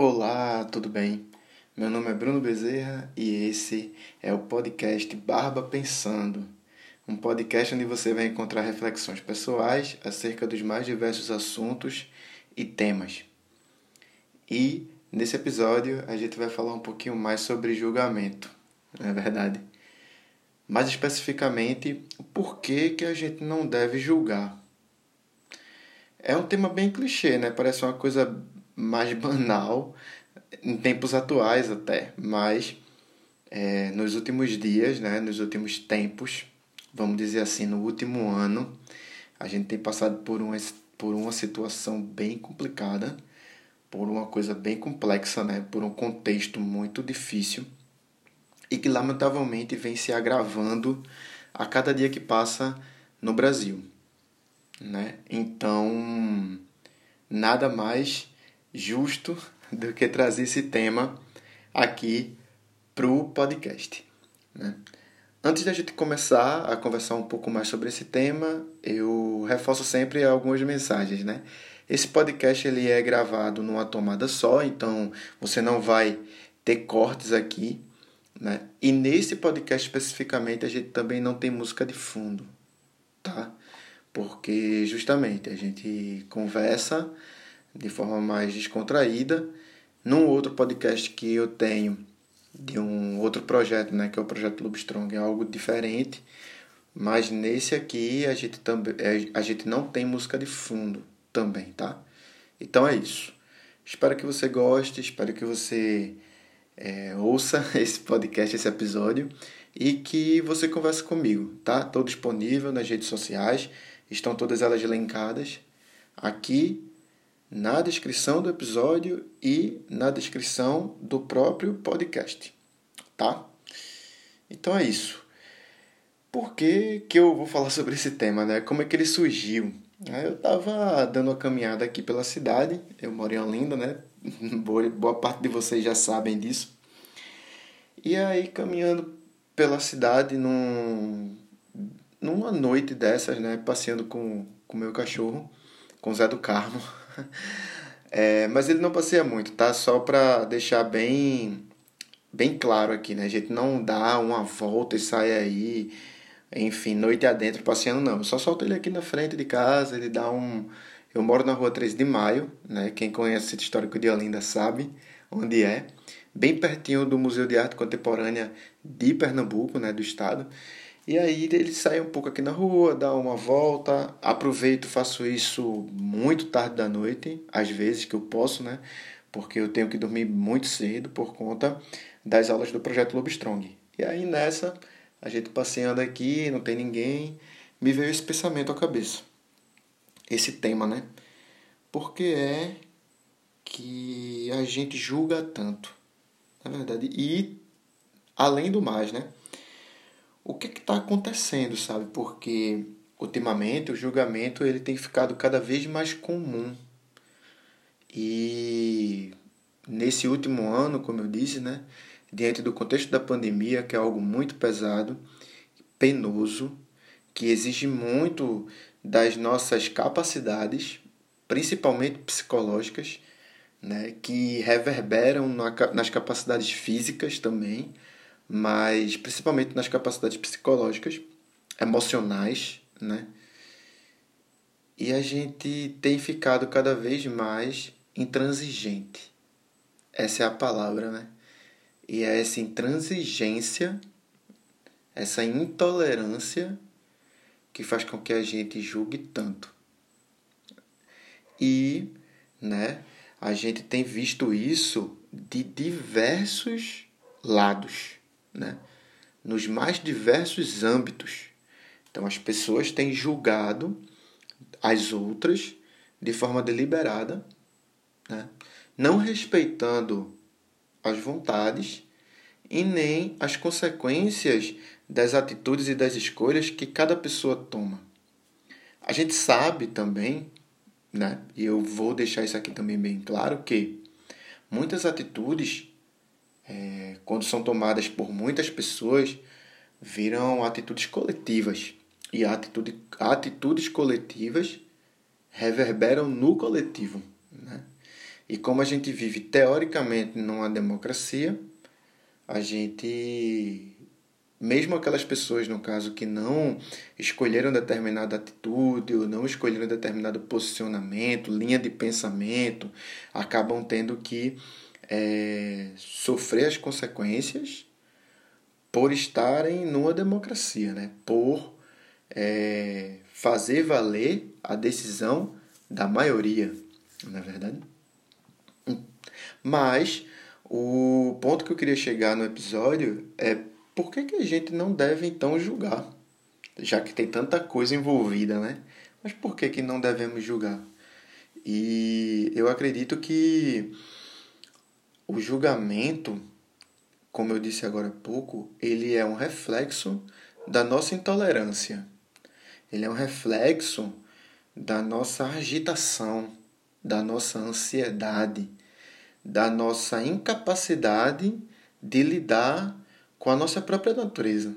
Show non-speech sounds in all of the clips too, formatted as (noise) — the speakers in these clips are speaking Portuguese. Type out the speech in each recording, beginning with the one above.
Olá, tudo bem? Meu nome é Bruno Bezerra e esse é o podcast Barba Pensando, um podcast onde você vai encontrar reflexões pessoais acerca dos mais diversos assuntos e temas. E nesse episódio a gente vai falar um pouquinho mais sobre julgamento, não é verdade? Mais especificamente, o porquê que a gente não deve julgar. É um tema bem clichê, né? Parece uma coisa mais banal em tempos atuais até, mas é, nos últimos dias, né, nos últimos tempos, vamos dizer assim, no último ano, a gente tem passado por uma, por uma situação bem complicada, por uma coisa bem complexa, né, por um contexto muito difícil e que lamentavelmente vem se agravando a cada dia que passa no Brasil, né? Então, nada mais justo do que trazer esse tema aqui para o podcast. Né? Antes da gente começar a conversar um pouco mais sobre esse tema, eu reforço sempre algumas mensagens, né? Esse podcast ele é gravado numa tomada só, então você não vai ter cortes aqui, né? E nesse podcast especificamente a gente também não tem música de fundo, tá? Porque justamente a gente conversa de forma mais descontraída. Num outro podcast que eu tenho de um outro projeto, né, que é o projeto Lubstrong, é algo diferente. Mas nesse aqui a gente também é, a gente não tem música de fundo também, tá? Então é isso. Espero que você goste, espero que você é, ouça (laughs) esse podcast, esse episódio e que você converse comigo, tá? Estou disponível nas redes sociais, estão todas elas linkadas aqui na descrição do episódio e na descrição do próprio podcast, tá? Então é isso. Por que, que eu vou falar sobre esse tema, né? Como é que ele surgiu? Eu estava dando uma caminhada aqui pela cidade, eu moro em Olinda, né? (laughs) Boa, parte de vocês já sabem disso. E aí, caminhando pela cidade num, numa noite dessas, né? Passeando com o meu cachorro, com o Zé do Carmo. (laughs) É, mas ele não passeia muito, tá? Só para deixar bem bem claro aqui, né? A gente não dá uma volta e sai aí, enfim, noite adentro passeando, não. Eu só solto ele aqui na frente de casa, ele dá um... Eu moro na rua 13 de Maio, né? Quem conhece o histórico de Olinda sabe onde é. Bem pertinho do Museu de Arte Contemporânea de Pernambuco, né? Do estado. E aí ele sai um pouco aqui na rua, dá uma volta. Aproveito, faço isso muito tarde da noite, às vezes que eu posso, né? Porque eu tenho que dormir muito cedo por conta das aulas do projeto Lobstrong. E aí nessa, a gente passeando aqui, não tem ninguém, me veio esse pensamento à cabeça. Esse tema, né? Porque é que a gente julga tanto, na verdade. E além do mais, né? O que está acontecendo, sabe? Porque ultimamente o julgamento ele tem ficado cada vez mais comum. E nesse último ano, como eu disse, né, diante do contexto da pandemia, que é algo muito pesado, penoso, que exige muito das nossas capacidades, principalmente psicológicas, né, que reverberam nas capacidades físicas também mas principalmente nas capacidades psicológicas, emocionais, né? E a gente tem ficado cada vez mais intransigente. Essa é a palavra, né? E é essa intransigência, essa intolerância que faz com que a gente julgue tanto. E, né, a gente tem visto isso de diversos lados né? nos mais diversos âmbitos. Então, as pessoas têm julgado as outras de forma deliberada, né? não respeitando as vontades e nem as consequências das atitudes e das escolhas que cada pessoa toma. A gente sabe também, né? e eu vou deixar isso aqui também bem claro, que muitas atitudes é, quando são tomadas por muitas pessoas, viram atitudes coletivas. E atitude, atitudes coletivas reverberam no coletivo. Né? E como a gente vive teoricamente numa democracia, a gente mesmo aquelas pessoas, no caso, que não escolheram determinada atitude ou não escolheram determinado posicionamento, linha de pensamento, acabam tendo que é, sofrer as consequências por estarem numa democracia, né? por é, fazer valer a decisão da maioria, não é verdade? Mas o ponto que eu queria chegar no episódio é por que, que a gente não deve então julgar? Já que tem tanta coisa envolvida, né? Mas por que, que não devemos julgar? E eu acredito que o julgamento, como eu disse agora há pouco, ele é um reflexo da nossa intolerância. Ele é um reflexo da nossa agitação, da nossa ansiedade, da nossa incapacidade de lidar com a nossa própria natureza.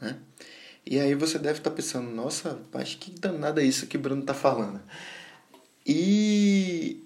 Né? E aí você deve estar pensando, nossa, mas que danada é isso que Bruno está falando. E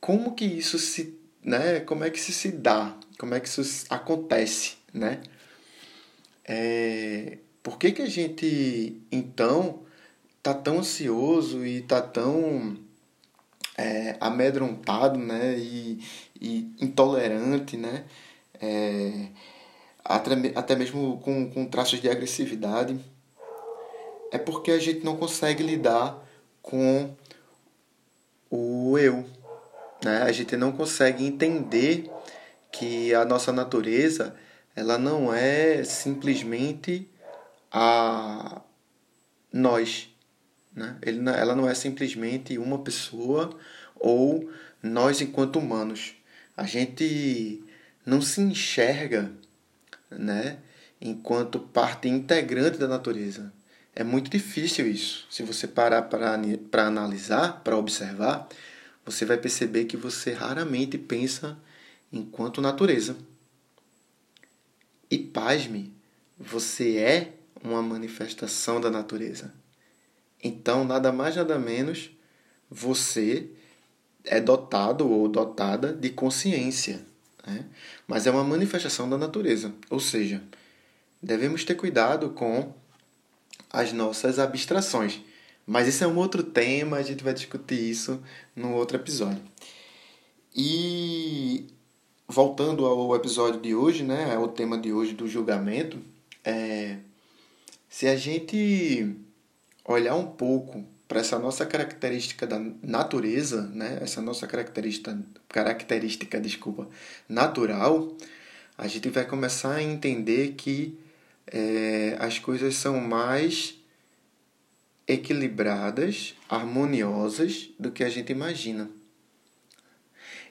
como que isso se, né? Como é que isso se dá? Como é que isso acontece, né? É, por que que a gente então tá tão ansioso e tá tão é, amedrontado, né? E, e intolerante, né? É, até, até mesmo com, com traços de agressividade, é porque a gente não consegue lidar com o eu. Né? A gente não consegue entender que a nossa natureza ela não é simplesmente a nós. Né? Ela não é simplesmente uma pessoa ou nós enquanto humanos. A gente não se enxerga né, enquanto parte integrante da natureza. É muito difícil isso. Se você parar para analisar, para observar, você vai perceber que você raramente pensa enquanto natureza. E pasme, você é uma manifestação da natureza. Então, nada mais, nada menos, você é dotado ou dotada de consciência né? mas é uma manifestação da natureza. Ou seja, devemos ter cuidado com as nossas abstrações. Mas isso é um outro tema, a gente vai discutir isso no outro episódio. E voltando ao episódio de hoje, né, ao tema de hoje do julgamento, é, se a gente olhar um pouco para essa nossa característica da natureza, né? essa nossa característica, característica desculpa, natural, a gente vai começar a entender que é, as coisas são mais equilibradas, harmoniosas do que a gente imagina.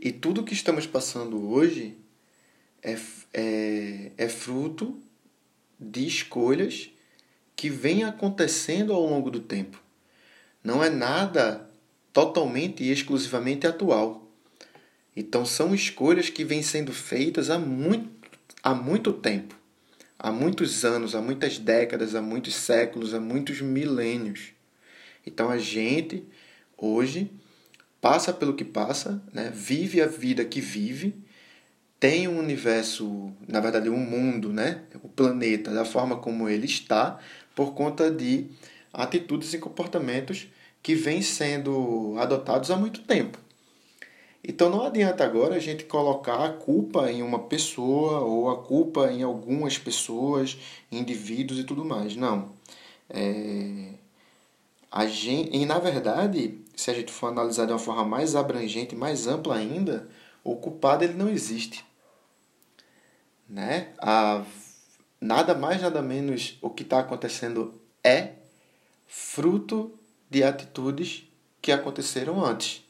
E tudo que estamos passando hoje é, é, é fruto de escolhas que vêm acontecendo ao longo do tempo não é nada totalmente e exclusivamente atual. Então são escolhas que vêm sendo feitas há muito, há muito tempo, há muitos anos, há muitas décadas, há muitos séculos, há muitos milênios. Então a gente hoje passa pelo que passa, né? vive a vida que vive, tem um universo, na verdade um mundo, né? o planeta da forma como ele está, por conta de atitudes e comportamentos que vêm sendo adotados há muito tempo. Então não adianta agora a gente colocar a culpa em uma pessoa ou a culpa em algumas pessoas, indivíduos e tudo mais. Não. É... A gente... E na verdade, se a gente for analisar de uma forma mais abrangente, mais ampla ainda, o culpado ele não existe. Né? A... Nada mais, nada menos o que está acontecendo é fruto de atitudes que aconteceram antes.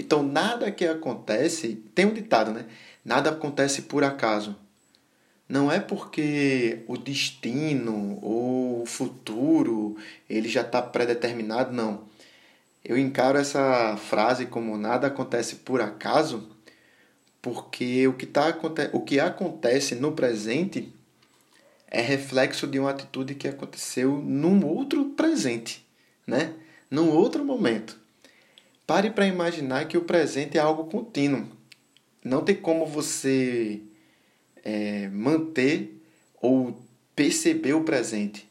Então, nada que acontece, tem um ditado, né? Nada acontece por acaso. Não é porque o destino ou o futuro ele já está predeterminado, não. Eu encaro essa frase como nada acontece por acaso, porque o que, tá, o que acontece no presente é reflexo de uma atitude que aconteceu num outro presente, né? num outro momento. Pare para imaginar que o presente é algo contínuo. Não tem como você é, manter ou perceber o presente.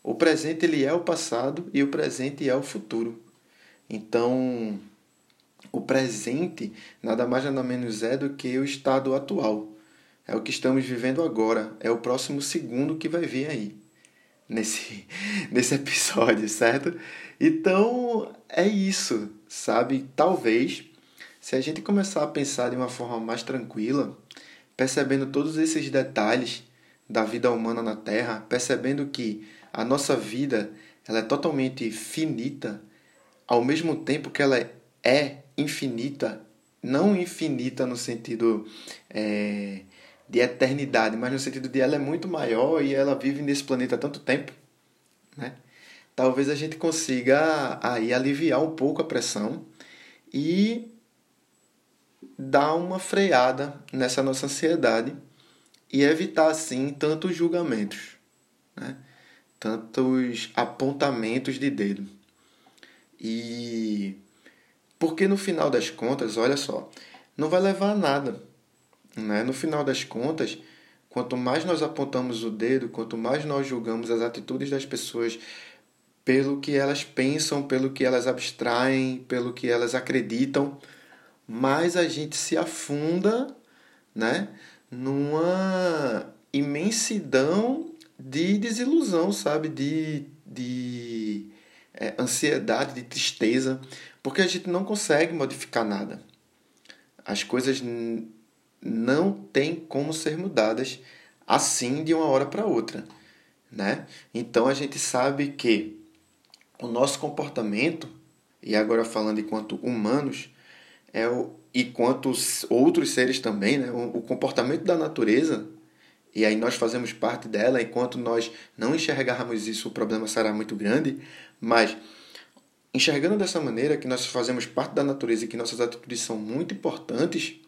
O presente ele é o passado e o presente é o futuro. Então, o presente nada mais nada menos é do que o estado atual. É o que estamos vivendo agora, é o próximo segundo que vai vir aí nesse (laughs) nesse episódio, certo? Então, é isso, sabe? Talvez se a gente começar a pensar de uma forma mais tranquila, percebendo todos esses detalhes da vida humana na Terra, percebendo que a nossa vida ela é totalmente finita, ao mesmo tempo que ela é infinita, não infinita no sentido é, de eternidade, mas no sentido de ela é muito maior e ela vive nesse planeta há tanto tempo, né? Talvez a gente consiga aí aliviar um pouco a pressão e dar uma freada nessa nossa ansiedade e evitar assim tantos julgamentos, né? tantos apontamentos de dedo. E porque no final das contas, olha só, não vai levar a nada. Né? No final das contas, quanto mais nós apontamos o dedo, quanto mais nós julgamos as atitudes das pessoas pelo que elas pensam, pelo que elas abstraem, pelo que elas acreditam, mais a gente se afunda, né, numa imensidão de desilusão, sabe, de, de é, ansiedade, de tristeza, porque a gente não consegue modificar nada. As coisas não têm como ser mudadas assim de uma hora para outra, né? Então a gente sabe que o nosso comportamento, e agora falando enquanto humanos, é o, e quanto outros seres também, né? o, o comportamento da natureza, e aí nós fazemos parte dela, enquanto nós não enxergarmos isso, o problema será muito grande, mas enxergando dessa maneira que nós fazemos parte da natureza e que nossas atitudes são muito importantes,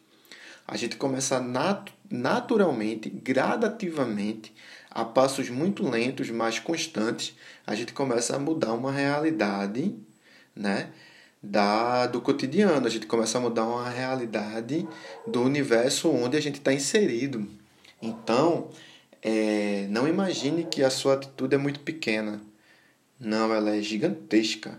a gente começa nat naturalmente, gradativamente, a passos muito lentos, mas constantes, a gente começa a mudar uma realidade, né? da do cotidiano, a gente começa a mudar uma realidade do universo onde a gente está inserido. Então, é, não imagine que a sua atitude é muito pequena. Não, ela é gigantesca.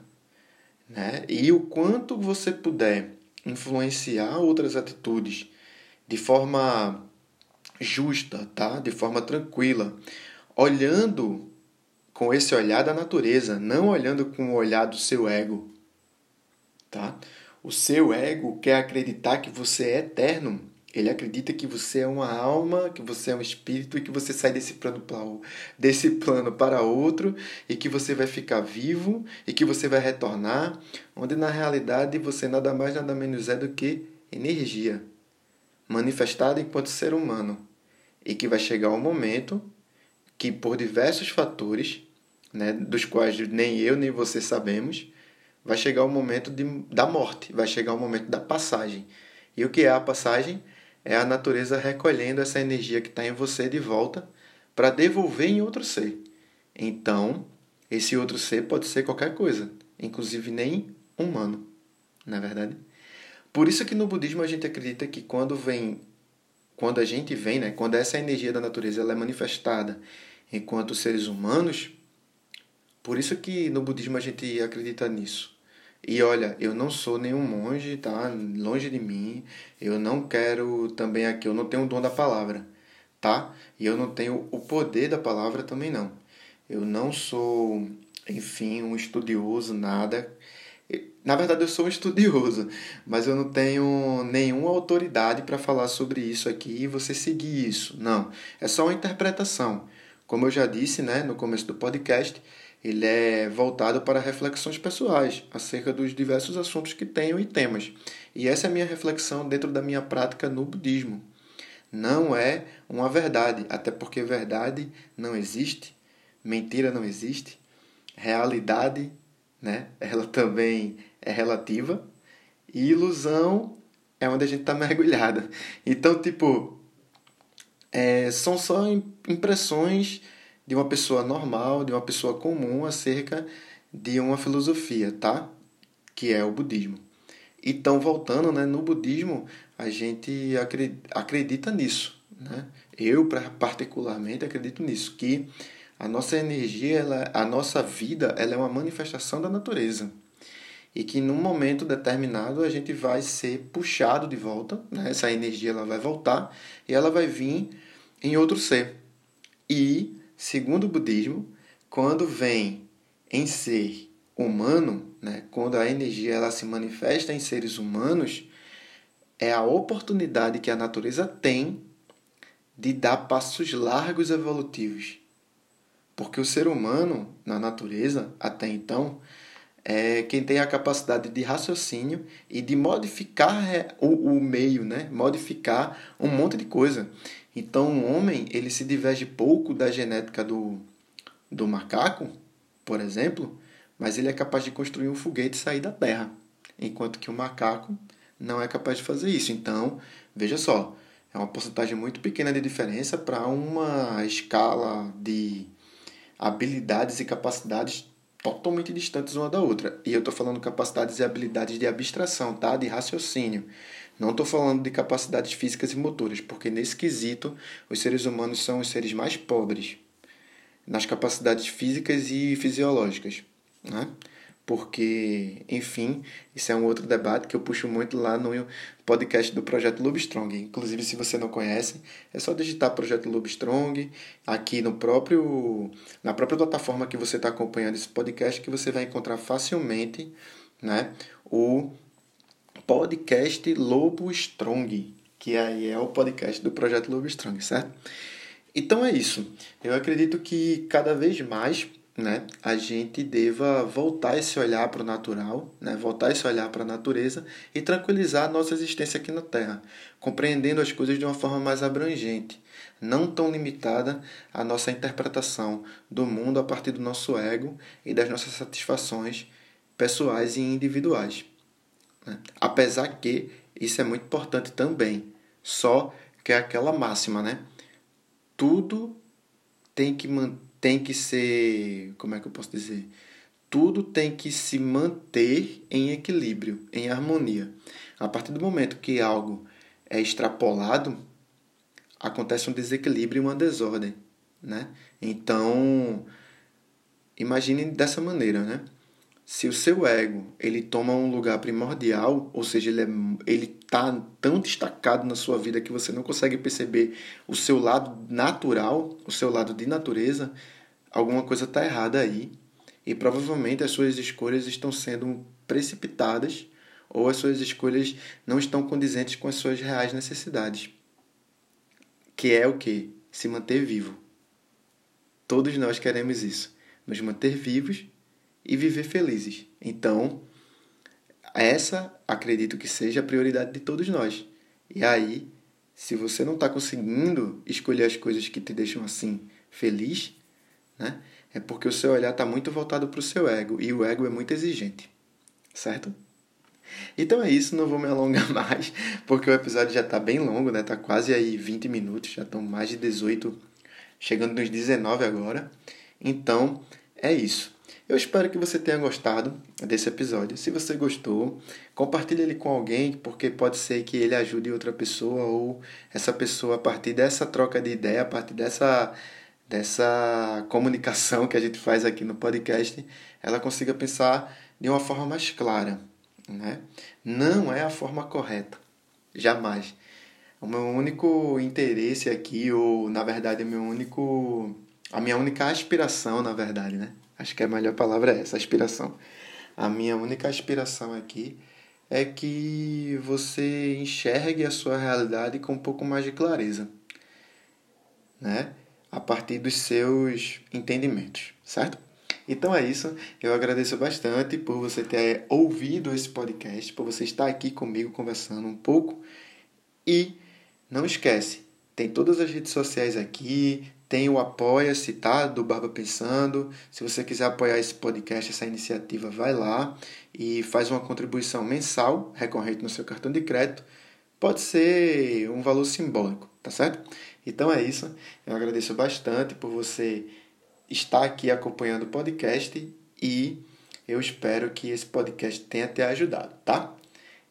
Né? E o quanto você puder influenciar outras atitudes de forma justa, tá? de forma tranquila, olhando com esse olhar da natureza, não olhando com o olhar do seu ego tá? O seu ego quer acreditar que você é eterno. Ele acredita que você é uma alma, que você é um espírito e que você sai desse plano para desse plano para outro e que você vai ficar vivo e que você vai retornar, onde na realidade você nada mais nada menos é do que energia manifestada enquanto ser humano e que vai chegar um momento que por diversos fatores, né, dos quais nem eu nem você sabemos, vai chegar o momento de, da morte, vai chegar o momento da passagem. E o que é a passagem? É a natureza recolhendo essa energia que está em você de volta para devolver em outro ser. Então, esse outro ser pode ser qualquer coisa, inclusive nem humano, na é verdade. Por isso que no budismo a gente acredita que quando vem, quando a gente vem, né, quando essa energia da natureza ela é manifestada enquanto seres humanos, por isso que no budismo a gente acredita nisso. E olha, eu não sou nenhum monge, tá? Longe de mim. Eu não quero também aqui, eu não tenho o dom da palavra, tá? E eu não tenho o poder da palavra também não. Eu não sou, enfim, um estudioso, nada. Na verdade, eu sou um estudioso, mas eu não tenho nenhuma autoridade para falar sobre isso aqui e você seguir isso. Não, é só uma interpretação. Como eu já disse, né, no começo do podcast, ele é voltado para reflexões pessoais acerca dos diversos assuntos que tenho e temas. E essa é a minha reflexão dentro da minha prática no budismo. Não é uma verdade, até porque verdade não existe, mentira não existe, realidade, né? Ela também é relativa e ilusão é onde a gente está (laughs) mergulhada. Então, tipo, é, são só impressões de uma pessoa normal, de uma pessoa comum acerca de uma filosofia, tá? Que é o budismo. Então, voltando, né, no budismo, a gente acredita nisso. Né? Eu, particularmente, acredito nisso, que a nossa energia, ela, a nossa vida, ela é uma manifestação da natureza. E que num momento determinado a gente vai ser puxado de volta, né? essa energia ela vai voltar e ela vai vir em outro ser. E, segundo o budismo, quando vem em ser humano, né? quando a energia ela se manifesta em seres humanos, é a oportunidade que a natureza tem de dar passos largos evolutivos porque o ser humano, na natureza, até então, é quem tem a capacidade de raciocínio e de modificar o, o meio, né? modificar um monte de coisa. Então, o homem ele se diverge pouco da genética do, do macaco, por exemplo, mas ele é capaz de construir um foguete e sair da Terra, enquanto que o macaco não é capaz de fazer isso. Então, veja só, é uma porcentagem muito pequena de diferença para uma escala de habilidades e capacidades totalmente distantes uma da outra. E eu estou falando capacidades e habilidades de abstração, tá? De raciocínio. Não estou falando de capacidades físicas e motoras, porque nesse quesito os seres humanos são os seres mais pobres nas capacidades físicas e fisiológicas, né? Porque, enfim, isso é um outro debate que eu puxo muito lá no podcast do Projeto Lubstrong. Inclusive, se você não conhece, é só digitar Projeto Lubstrong aqui no próprio, na própria plataforma que você está acompanhando esse podcast, que você vai encontrar facilmente né, o podcast Lobo Strong, que aí é o podcast do Projeto Lobo Strong, certo? Então é isso. Eu acredito que cada vez mais né, a gente deva voltar esse olhar para o natural, né, voltar esse olhar para a natureza e tranquilizar a nossa existência aqui na Terra, compreendendo as coisas de uma forma mais abrangente, não tão limitada à nossa interpretação do mundo a partir do nosso ego e das nossas satisfações pessoais e individuais. Né? Apesar que isso é muito importante também, só que é aquela máxima, né? Tudo tem que manter tem que ser, como é que eu posso dizer? Tudo tem que se manter em equilíbrio, em harmonia. A partir do momento que algo é extrapolado, acontece um desequilíbrio e uma desordem, né? Então, imagine dessa maneira, né? Se o seu ego ele toma um lugar primordial, ou seja, ele é, ele tá tão destacado na sua vida que você não consegue perceber o seu lado natural, o seu lado de natureza, alguma coisa está errada aí e provavelmente as suas escolhas estão sendo precipitadas ou as suas escolhas não estão condizentes com as suas reais necessidades. Que é o que? Se manter vivo. Todos nós queremos isso, nos manter vivos e viver felizes. Então, essa acredito que seja a prioridade de todos nós. E aí, se você não está conseguindo escolher as coisas que te deixam assim feliz, né? É porque o seu olhar está muito voltado para o seu ego e o ego é muito exigente, certo? Então é isso, não vou me alongar (laughs) mais, porque o episódio já está bem longo, né? Tá quase aí 20 minutos, já estão mais de 18, chegando nos 19 agora. Então é isso. Eu espero que você tenha gostado desse episódio. Se você gostou, compartilhe ele com alguém, porque pode ser que ele ajude outra pessoa ou essa pessoa a partir dessa troca de ideia, a partir dessa dessa comunicação que a gente faz aqui no podcast, ela consiga pensar de uma forma mais clara, né? Não é a forma correta, jamais. O meu único interesse aqui, ou na verdade, o meu único, a minha única aspiração, na verdade, né? Acho que a melhor palavra é essa, aspiração. A minha única aspiração aqui é que você enxergue a sua realidade com um pouco mais de clareza, né? A partir dos seus entendimentos, certo? Então é isso. Eu agradeço bastante por você ter ouvido esse podcast, por você estar aqui comigo conversando um pouco. E não esquece, tem todas as redes sociais aqui, tem o Apoia-se, tá? Do Barba Pensando. Se você quiser apoiar esse podcast, essa iniciativa, vai lá e faz uma contribuição mensal, recorrente no seu cartão de crédito. Pode ser um valor simbólico, tá certo? Então é isso. Eu agradeço bastante por você estar aqui acompanhando o podcast e eu espero que esse podcast tenha te ajudado, tá?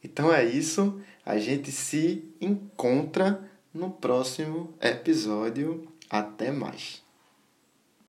Então é isso. A gente se encontra no próximo episódio. Até mais.